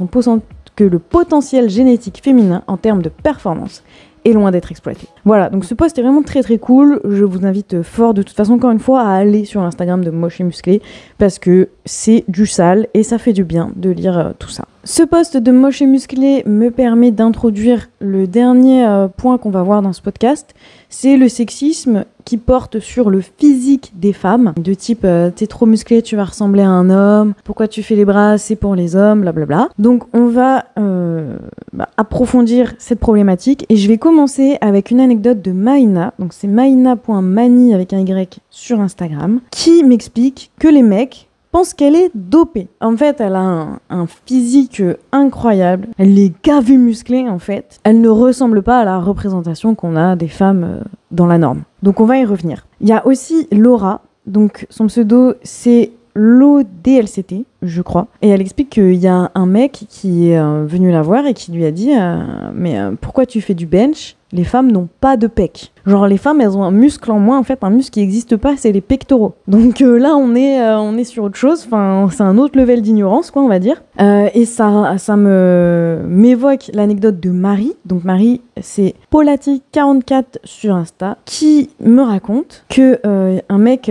que le potentiel génétique féminin en termes de performance est loin d'être exploité. Voilà, donc ce post est vraiment très très cool. Je vous invite fort de toute façon encore une fois à aller sur l'Instagram de Moche Musclé parce que c'est du sale et ça fait du bien de lire euh, tout ça. Ce post de Moche et Musclé me permet d'introduire le dernier euh, point qu'on va voir dans ce podcast, c'est le sexisme qui porte sur le physique des femmes, de type euh, t'es trop musclé, tu vas ressembler à un homme, pourquoi tu fais les bras, c'est pour les hommes, blablabla. Donc on va euh, bah, approfondir cette problématique. Et je vais commencer avec une anecdote de Maïna, donc c'est maïna.mani avec un Y sur Instagram, qui m'explique que les mecs pense qu'elle est dopée. En fait, elle a un, physique incroyable. Elle est gavée musclée, en fait. Elle ne ressemble pas à la représentation qu'on a des femmes euh, dans la norme. Donc on va y revenir. Il y a aussi Laura. Donc son pseudo, c'est l'ODLCT, je crois. Et elle explique qu'il y a un mec qui est euh, venu la voir et qui lui a dit euh, Mais pourquoi tu fais du bench? Les femmes n'ont pas de pec. Genre les femmes, elles ont un muscle en moins, en fait, un muscle qui n'existe pas, c'est les pectoraux. Donc euh, là, on est, euh, on est sur autre chose, enfin, c'est un autre level d'ignorance, quoi, on va dire. Euh, et ça, ça me m'évoque l'anecdote de Marie. Donc Marie, c'est Polati44 sur Insta, qui me raconte que un mec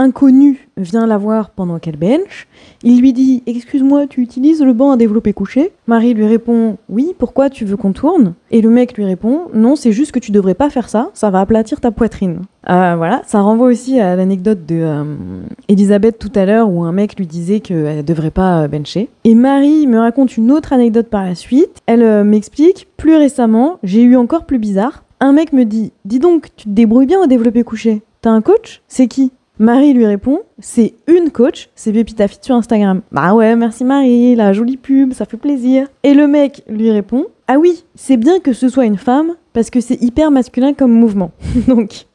inconnu vient la voir pendant qu'elle bench. Il lui dit Excuse-moi, tu utilises le banc à développer couché? Marie lui répond Oui, pourquoi tu veux qu'on tourne? Et le mec lui répond Non, c'est juste que tu devrais pas faire ça, ça va aplatir ta poitrine. Euh, voilà, ça renvoie aussi à l'anecdote de euh, tout à l'heure où un mec lui disait qu'elle devrait pas euh, bencher. Et Marie me raconte une autre anecdote par la suite. Elle m'explique Plus récemment, j'ai eu encore plus bizarre. Un mec me dit Dis donc, tu te débrouilles bien au développé couché T'as un coach? C'est qui Marie lui répond C'est une coach, c'est Pépita Fit sur Instagram. Bah ouais, merci Marie, la jolie pub, ça fait plaisir. Et le mec lui répond Ah oui, c'est bien que ce soit une femme parce que c'est hyper masculin comme mouvement. *laughs* Donc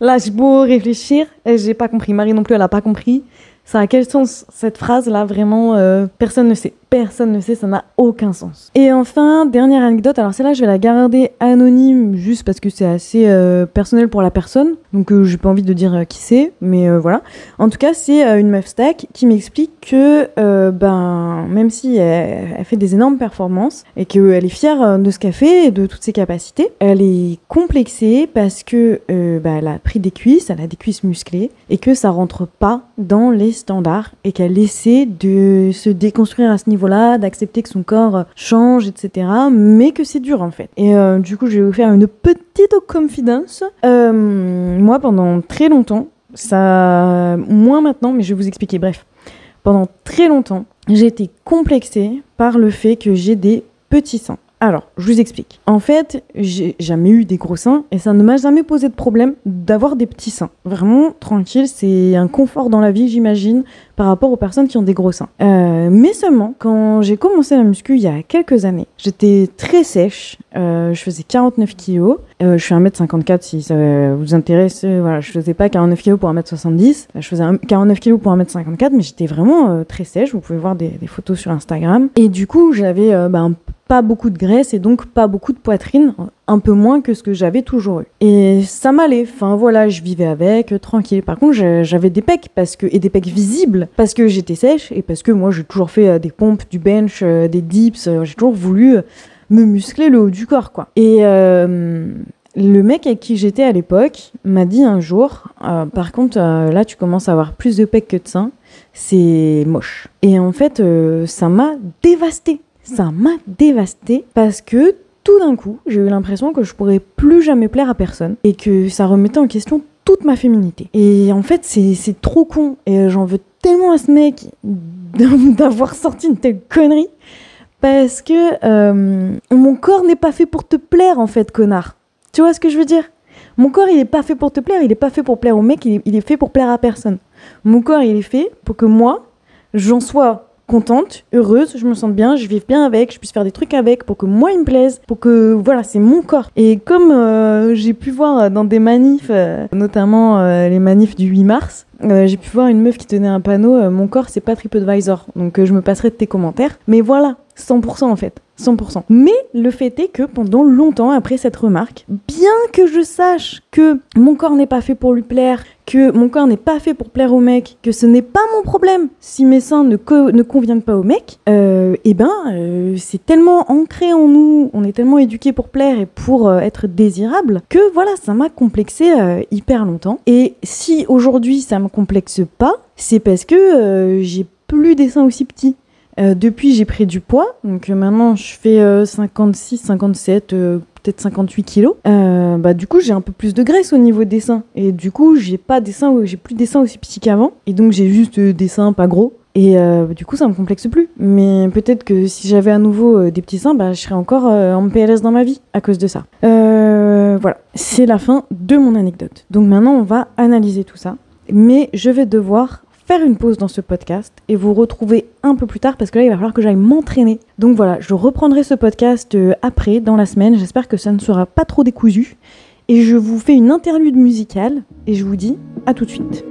là, j'ai beau réfléchir, j'ai pas compris. Marie non plus, elle a pas compris. Ça a quel sens cette phrase là Vraiment, euh, personne ne sait personne ne sait, ça n'a aucun sens. Et enfin, dernière anecdote, alors celle-là je vais la garder anonyme juste parce que c'est assez euh, personnel pour la personne, donc euh, j'ai pas envie de dire euh, qui c'est, mais voilà. En tout cas, c'est une meuf stack qui m'explique que ben même si elle, fait des énormes performances et qu'elle est fière de ce qu'elle fait et de toutes ses capacités, elle est complexée parce que ben, elle a pris des cuisses, elle a des cuisses musclées et que ça rentre pas dans les standards et qu'elle essaie de se déconstruire à ce niveau d'accepter que son corps change, etc. Mais que c'est dur en fait. Et euh, du coup, je vais vous faire une petite confidence. Euh, moi, pendant très longtemps, ça, moins maintenant, mais je vais vous expliquer. Bref, pendant très longtemps, j'ai été complexée par le fait que j'ai des petits seins. Alors, je vous explique. En fait, j'ai jamais eu des gros seins et ça ne m'a jamais posé de problème d'avoir des petits seins. Vraiment tranquille, c'est un confort dans la vie, j'imagine, par rapport aux personnes qui ont des gros seins. Euh, mais seulement, quand j'ai commencé la muscu il y a quelques années, j'étais très sèche, euh, je faisais 49 kilos, euh, je suis 1m54 si ça vous intéresse, voilà, je faisais pas 49 kilos pour 1m70, je faisais 49 kilos pour 1m54, mais j'étais vraiment très sèche, vous pouvez voir des, photos sur Instagram. Et du coup, j'avais bah, pas beaucoup de graisse et donc pas beaucoup de poitrine, un peu moins que ce que j'avais toujours eu. Et ça m'allait, enfin voilà, je vivais avec, euh, tranquille. Par contre, j'avais des pecs parce que, et des pecs visibles parce que j'étais sèche et parce que moi j'ai toujours fait euh, des pompes, du bench, euh, des dips, j'ai toujours voulu me muscler le haut du corps, quoi. Et le mec avec qui j'étais à l'époque m'a dit un jour, par contre, là, tu commences à avoir plus de pecs que de seins, c'est moche. Et en fait, ça m'a dévasté. Ça m'a dévasté parce que tout d'un coup, j'ai eu l'impression que je pourrais plus jamais plaire à personne et que ça remettait en question toute ma féminité. Et en fait, c'est trop con. Et j'en veux tellement à ce mec *laughs* d'avoir sorti une telle connerie parce que euh, mon corps n'est pas fait pour te plaire, en fait, connard. Tu vois ce que je veux dire? Mon corps, il est pas fait pour te plaire, il est pas fait pour plaire au mec, il il est fait pour plaire à personne. Mon corps, il est fait pour que moi, j'en sois contente, heureuse, je me sente bien, je vive bien avec, je puisse faire des trucs avec pour que moi il me plaise, pour que voilà, c'est mon corps. Et comme euh, j'ai pu voir dans des manifs, euh, notamment euh, les manifs du 8 mars, euh, j'ai pu voir une meuf qui tenait un panneau euh, Mon corps, c'est pas TripAdvisor. Donc euh, je me passerai de tes commentaires. Mais voilà, 100% en fait. 100%. Mais le fait est que pendant longtemps après cette remarque, bien que je sache que mon corps n'est pas fait pour lui plaire, que mon corps n'est pas fait pour plaire au mec, que ce n'est pas mon problème si mes seins ne, co- ne conviennent pas au mec, euh, eh ben euh, c'est tellement ancré en nous, on est tellement éduqué pour plaire et pour euh, être désirable que voilà, ça m'a complexé hyper longtemps. Et si aujourd'hui ça me complexe pas, c'est parce que j'ai plus des seins aussi petits. Euh, depuis, j'ai pris du poids. Donc euh, maintenant, je fais euh, 56, 57, euh, peut-être 58 kilos. Bah, du coup, j'ai un peu plus de graisse au niveau des seins. Et du coup, j'ai pas des seins, j'ai plus des seins aussi petits qu'avant. Et donc, j'ai juste des seins pas gros. Et du coup, ça me complexe plus. Mais peut-être que si j'avais à nouveau des petits seins, bah, je serais encore en PLS dans ma vie à cause de ça. Voilà, c'est la fin de mon anecdote. Donc maintenant, on va analyser tout ça. Mais je vais devoir faire une pause dans ce podcast et vous retrouver un peu plus tard parce que là il va falloir que j'aille m'entraîner. Donc voilà, je reprendrai ce podcast euh, après dans la semaine. J'espère que ça ne sera pas trop décousu et je vous fais une interlude musicale et je vous dis à tout de suite.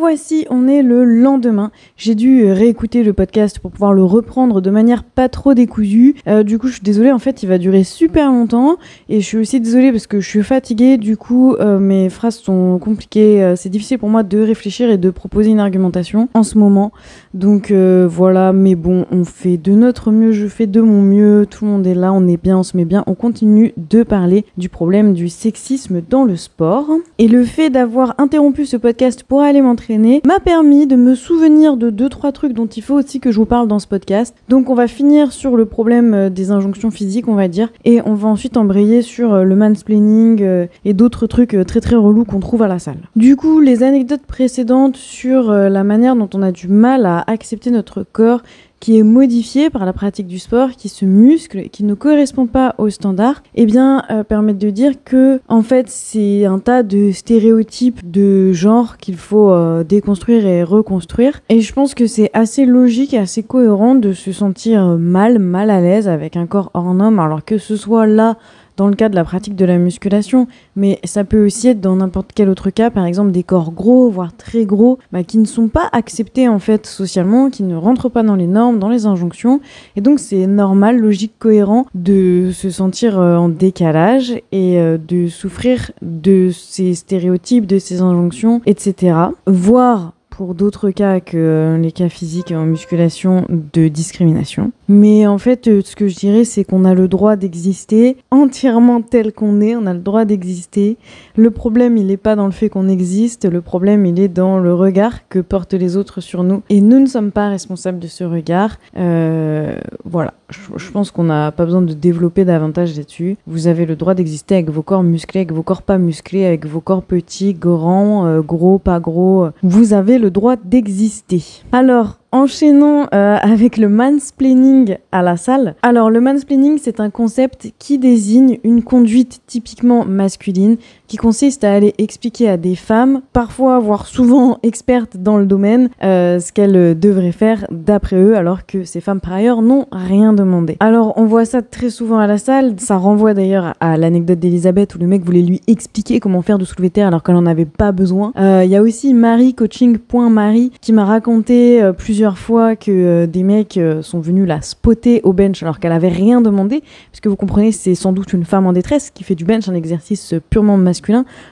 Revoici, on est le lendemain. J'ai dû réécouter le podcast pour pouvoir le reprendre de manière pas trop décousue. Euh, du coup, je suis désolée, en fait, il va durer super longtemps. Et je suis aussi désolée parce que je suis fatiguée. Du coup, euh, mes phrases sont compliquées. Euh, c'est difficile pour moi de réfléchir et de proposer une argumentation en ce moment. Donc voilà, mais bon, on fait de notre mieux, je fais de mon mieux. Tout le monde est là, on est bien, on se met bien. On continue de parler du problème du sexisme dans le sport. Et le fait d'avoir interrompu ce podcast pour aller m'entraîner m'a permis de me souvenir de deux trois trucs dont il faut aussi que je vous parle dans ce podcast. Donc on va finir sur le problème euh, des injonctions physiques, on va dire, et on va ensuite embrayer sur euh, le mansplaining euh, et d'autres trucs très très relous qu'on trouve à la salle. Du coup, les anecdotes précédentes sur la manière dont on a du mal à accepter notre corps qui est modifié par la pratique du sport, qui se muscle, qui ne correspond pas aux standards, eh bien, euh, permettent de dire que, en fait, c'est un tas de stéréotypes de genre qu'il faut euh, déconstruire et reconstruire. Et je pense que c'est assez logique et assez cohérent de se sentir mal, mal à l'aise avec un corps hors norme, alors que ce soit là dans le cas de la pratique de la musculation, mais ça peut aussi être dans n'importe quel autre cas, par exemple des corps gros, voire très gros, bah, qui ne sont pas acceptés en fait socialement, qui ne rentrent pas dans les normes, dans les injonctions, et donc c'est normal, logique, cohérent de se sentir euh, en décalage et euh, de souffrir de ces stéréotypes, de ces injonctions, etc. Voire pour d'autres cas que euh, les cas physiques en musculation de discrimination. Mais en fait, euh, ce que je dirais, c'est qu'on a le droit d'exister entièrement tel qu'on est, on a le droit d'exister. Le problème, il n'est pas dans le fait qu'on existe, le problème, il est dans le regard que portent les autres sur nous. Et nous ne sommes pas responsables de ce regard. Euh, voilà, je, pense qu'on n'a pas besoin de développer davantage là-dessus. Vous avez le droit d'exister avec vos corps musclés, avec vos corps pas musclés, avec vos corps petits, grands, euh, gros, pas gros. Vous avez le droit d'exister. Alors, Enchaînons euh, avec le mansplaining à la salle. Alors le mansplaining c'est un concept qui désigne une conduite typiquement masculine qui consiste à aller expliquer à des femmes, parfois voire souvent *laughs* expertes dans le domaine, euh, ce qu'elles euh, devraient faire d'après eux alors que ces femmes par ailleurs n'ont rien demandé. Alors on voit ça très souvent à la salle, ça renvoie d'ailleurs à l'anecdote d'Elisabeth où le mec voulait lui expliquer comment faire de soulever terre alors qu'elle en avait pas besoin. Euh, Il y a aussi Marie, coaching.marie, qui m'a raconté plusieurs fois que des mecs sont venus la spotter au bench alors qu'elle avait rien demandé, puisque vous comprenez, c'est sans doute une femme en détresse qui fait du bench un exercice purement masculin.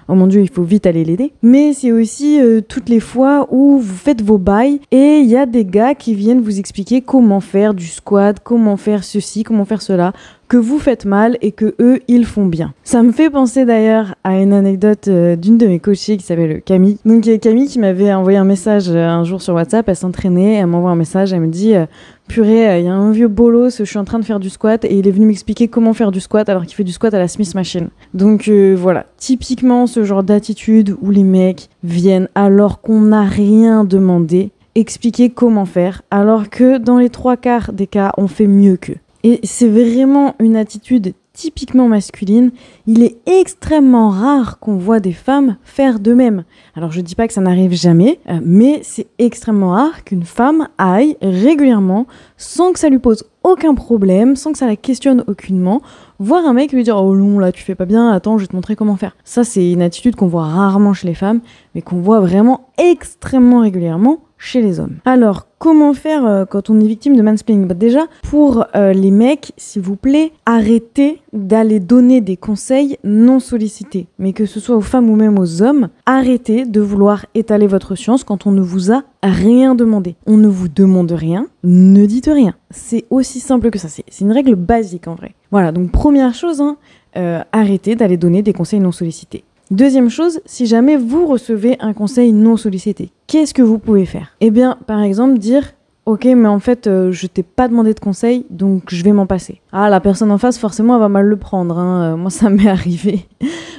Oh mon dieu, il faut vite aller l'aider. Mais c'est aussi euh, toutes les fois où vous faites vos bails et il y a des gars qui viennent vous expliquer comment faire du squat, comment faire ceci, comment faire cela, que vous faites mal et que eux ils font bien. Ça me fait penser d'ailleurs à une anecdote euh, d'une de mes coachées qui s'appelle Camille. Donc a Camille qui m'avait envoyé un message euh, un jour sur WhatsApp, elle s'entraînait, elle m'envoie un message, elle me dit euh, purée, euh, il y a un vieux bolos, je suis en train de faire du squat et il est venu m'expliquer comment faire du squat alors qu'il fait du squat à la Smith Machine. Donc euh, voilà, typiquement ce genre d'attitude où les mecs viennent alors qu'on n'a rien demandé expliquer comment faire alors que dans les trois quarts des cas on fait mieux qu'eux. Et c'est vraiment une attitude typiquement masculine. Il est extrêmement rare qu'on voit des femmes faire de même. Alors je dis pas que ça n'arrive jamais, euh, mais c'est extrêmement rare qu'une femme aille régulièrement, sans que ça lui pose aucun problème, sans que ça la questionne aucunement, voir un mec lui dire oh non là tu fais pas bien, attends je vais te montrer comment faire. Ça c'est une attitude qu'on voit rarement chez les femmes, mais qu'on voit vraiment extrêmement régulièrement chez les hommes. Alors, comment faire euh, quand on est victime de mansplaining? Bah, Déjà, pour euh, les mecs, s'il vous plaît, arrêtez d'aller donner des conseils non sollicités. Mais que ce soit aux femmes ou même aux hommes, arrêtez de vouloir étaler votre science quand on ne vous a rien demandé. On ne vous demande rien, ne dites rien. C'est aussi simple que ça. C'est c'est une règle basique en vrai. Voilà, donc première chose, hein, euh, arrêtez d'aller donner des conseils non sollicités. Deuxième chose, si jamais vous recevez un conseil non sollicité, qu'est-ce que vous pouvez faire? Eh bien, par exemple, dire Ok, mais en fait, euh, je t'ai pas demandé de conseil, donc je vais m'en passer. Ah, la personne en face, forcément, elle va mal le prendre. hein. Euh, moi, ça *laughs* m'est arrivé.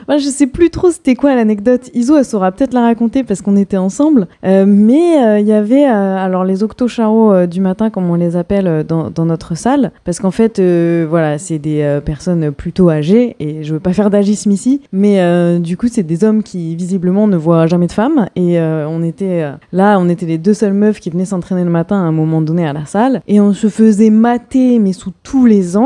Moi, je sais plus trop c'était quoi l'anecdote. Iso, elle saura peut-être la raconter parce qu'on était ensemble. Euh, mais euh, il y avait euh, alors les octo-charros euh, du matin, comme on les appelle euh, dans, dans notre salle. Parce qu'en fait, euh, voilà, c'est des euh, personnes plutôt âgées. Et je veux pas faire d'agisme ici. Mais euh, du coup, c'est des hommes qui, visiblement, ne voient jamais de femmes. Et euh, on était euh, là, on était les deux seules meufs qui venaient s'entraîner le matin à un moment donné à la salle. Et on se faisait mater, mais sous tous les angles.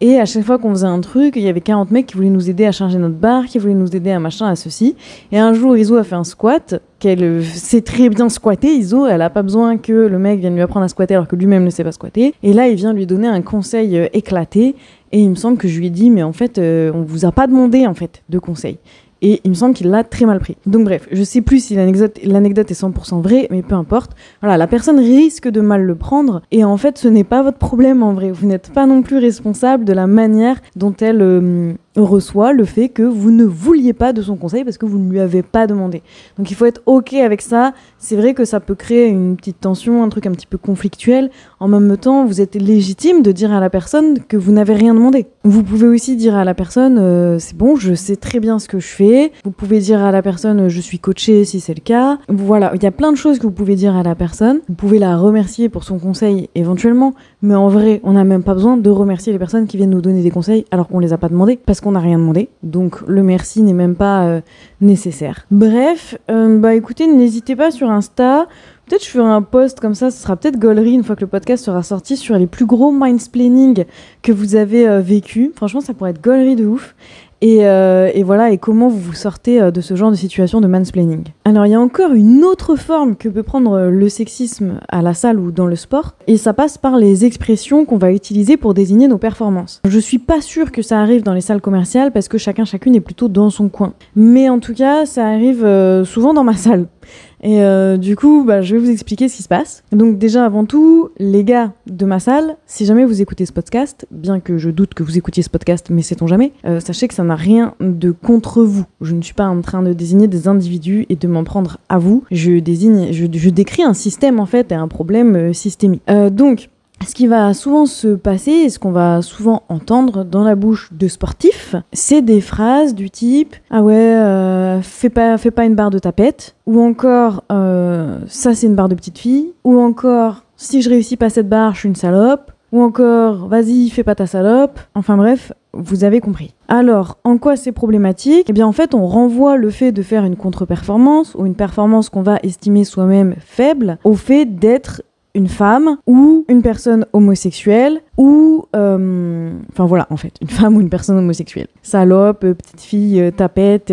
Et à chaque fois qu'on faisait un truc, il y avait 40 mecs qui voulaient nous aider à charger notre barre, qui voulaient nous aider à machin, à ceci. Et un jour, Iso a fait un squat qu'elle sait très bien squatter, Iso, elle a pas besoin que le mec vienne lui apprendre à squatter alors que lui-même ne sait pas squatter. Et là, il vient lui donner un conseil euh, éclaté. Et il me semble que je lui ai dit, mais en fait, euh, on vous a pas demandé en fait de conseil. Et il me semble qu'il l'a très mal pris. Donc bref, je sais plus si l'anecdote est 100% vraie, mais peu importe. Voilà, la personne risque de mal le prendre. Et en fait, ce n'est pas votre problème en vrai. Vous n'êtes pas non plus responsable de la manière dont elle euh, reçoit le fait que vous ne vouliez pas de son conseil parce que vous ne lui avez pas demandé. Donc il faut être OK avec ça. C'est vrai que ça peut créer une petite tension, un truc un petit peu conflictuel. En même temps, vous êtes légitime de dire à la personne que vous n'avez rien demandé. Vous pouvez aussi dire à la personne euh, c'est bon, je sais très bien ce que je fais. Vous pouvez dire à la personne je suis coaché si c'est le cas. Voilà, il y a plein de choses que vous pouvez dire à la personne. Vous pouvez la remercier pour son conseil éventuellement, mais en vrai, on n'a même pas besoin de remercier les personnes qui viennent nous donner des conseils alors qu'on les a pas demandés parce qu'on n'a rien demandé. Donc le merci n'est même pas euh, nécessaire. Bref, euh, bah écoutez, n'hésitez pas sur Insta. Peut-être je ferai un post comme ça, ce sera peut-être Gollery une fois que le podcast sera sorti sur les plus gros mindsplaining que vous avez euh, vécu. Franchement, ça pourrait être Gollery de ouf. Et, euh, et voilà, et comment vous vous sortez euh, de ce genre de situation de mansplaining? Alors, il y a encore une autre forme que peut prendre euh, le sexisme à la salle ou dans le sport, et ça passe par les expressions qu'on va utiliser pour désigner nos performances. Je suis pas sûre que ça arrive dans les salles commerciales parce que chacun chacune est plutôt dans son coin. Mais en tout cas, ça arrive souvent dans ma salle. Et euh, du coup, bah, je vais vous expliquer ce qui se passe. Donc déjà, avant tout, les gars de ma salle, si jamais vous écoutez ce podcast, bien que je doute que vous écoutiez ce podcast, mais sait-on jamais, euh, sachez que ça n'a rien de contre vous. Je ne suis pas en train de désigner des individus et de m'en prendre à vous. Je désigne, je, décris un système en fait et un problème euh, systémique. Donc, ce qui va souvent se passer et ce qu'on va souvent entendre dans la bouche de sportifs, c'est des phrases du type Ah ouais, euh, fais, pas, une barre de tapette, ou encore euh, Ça c'est une barre de petite fille, ou encore Si je réussis pas cette barre, je suis une salope, ou encore Vas-y, fais pas ta salope. Enfin bref, vous avez compris. Alors, en quoi c'est problématique? Eh bien, en fait, on renvoie le fait de faire une contre-performance ou une performance qu'on va estimer soi-même faible au fait d'être une femme ou une personne homosexuelle ou euh, enfin voilà en fait une femme ou une personne homosexuelle salope euh, petite fille euh, tapette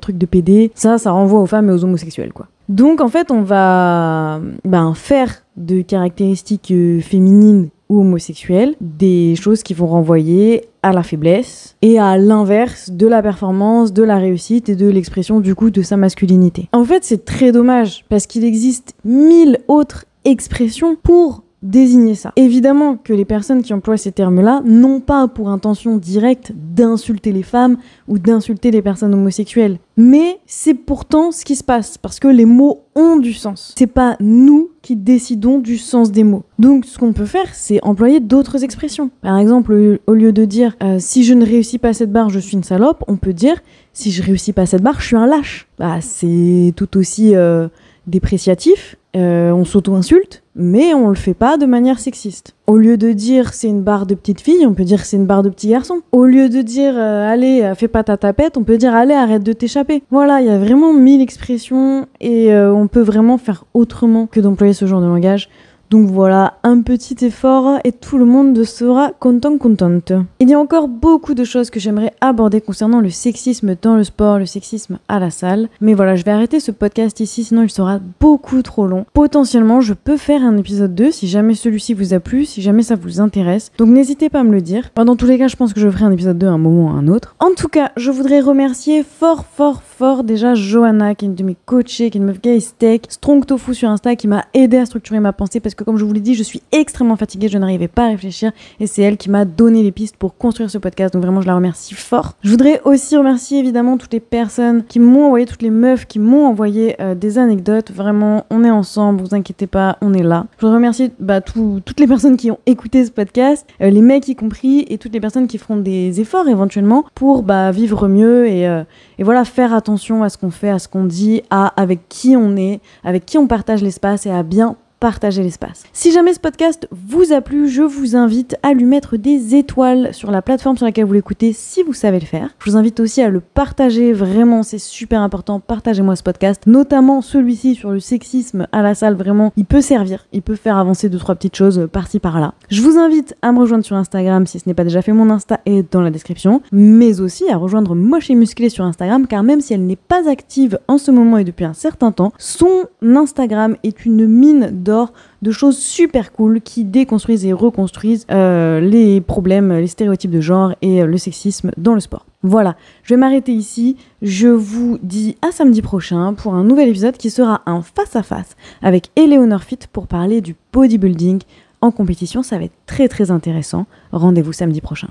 truc de PD ça ça renvoie aux femmes et aux homosexuels quoi Donc en fait, on va ben, faire de caractéristiques féminines ou homosexuelles des choses qui vont renvoyer à la faiblesse et à l'inverse de la performance, de la réussite et de l'expression du coup de sa masculinité. En fait, c'est très dommage parce qu'il existe mille autres expressions pour désigner ça. Évidemment que les personnes qui emploient ces termes-là n'ont pas pour intention directe d'insulter les femmes ou d'insulter les personnes homosexuelles. Mais c'est pourtant ce qui se passe parce que les mots ont du sens. C'est pas nous qui décidons du sens des mots. Donc ce qu'on peut faire, c'est employer d'autres expressions. Par exemple, au lieu de dire euh, si je ne réussis pas cette barre, je suis une salope, on peut dire si je réussis pas cette barre, je suis un lâche. Bah, c'est tout aussi euh, dépréciatif euh, on s'auto-insulte, mais on le fait pas de manière sexiste. Au lieu de dire c'est une barre de petite fille, on peut dire c'est une barre de petit garçon. Au lieu de dire euh, allez, euh, fais pas ta tapette, on peut dire allez, arrête de t'échapper. Voilà, il y a vraiment mille expressions et on peut vraiment faire autrement que d'employer ce genre de langage. Donc voilà, un petit effort et tout le monde sera content contente. Il y a encore beaucoup de choses que j'aimerais aborder concernant le sexisme dans le sport, le sexisme à la salle. Mais voilà, je vais arrêter ce podcast ici, sinon il sera beaucoup trop long. Potentiellement, je peux faire un épisode 2 si jamais celui-ci vous a plu, si jamais ça vous intéresse. Donc n'hésitez pas à me le dire. dans tous les cas, je pense que je ferai un épisode 2 à un moment ou à un autre. En tout cas, je voudrais remercier fort, fort, fort déjà Johanna, qui est une de mes coachées, qui est une meuf gay steak, Strong Tofu sur Insta, qui m'a aidé à structurer ma pensée parce que comme je vous l'ai dit, je suis extrêmement fatiguée, je n'arrivais pas à réfléchir et c'est elle qui m'a donné les pistes pour construire ce podcast. Donc vraiment, je la remercie fort. Je voudrais aussi remercier évidemment toutes les personnes qui m'ont envoyé, toutes les meufs qui m'ont envoyé euh, des anecdotes. Vraiment, on est ensemble, vous inquiétez pas, on est là. Je voudrais remercier bah, toutes les personnes qui ont écouté ce podcast, euh, les mecs y compris, et toutes les personnes qui feront des efforts éventuellement pour bah, vivre mieux et, euh, et voilà, faire attention à ce qu'on fait, à ce qu'on dit, à avec qui on est, avec qui on partage l'espace et à bien partager l'espace. Si jamais ce podcast vous a plu, je vous invite à lui mettre des étoiles sur la plateforme sur laquelle vous l'écoutez si vous savez le faire. Je vous invite aussi à le partager, vraiment c'est super important, partagez-moi ce podcast, notamment celui-ci sur le sexisme à la salle, vraiment il peut servir, il peut faire avancer deux trois petites choses par-ci par-là. Je vous invite à me rejoindre sur Instagram si ce n'est pas déjà fait, mon Insta est dans la description, mais aussi à rejoindre Moche et Musclé sur Instagram car même si elle n'est pas active en ce moment et depuis un certain temps, son Instagram est une mine d'or de choses super cool qui déconstruisent et reconstruisent euh, les problèmes, les stéréotypes de genre et euh, le sexisme dans le sport. Voilà, je vais m'arrêter ici. Je vous dis à samedi prochain pour un nouvel épisode qui sera un face-à-face avec Eleonore Fit pour parler du bodybuilding en compétition. Ça va être très très intéressant. Rendez-vous samedi prochain.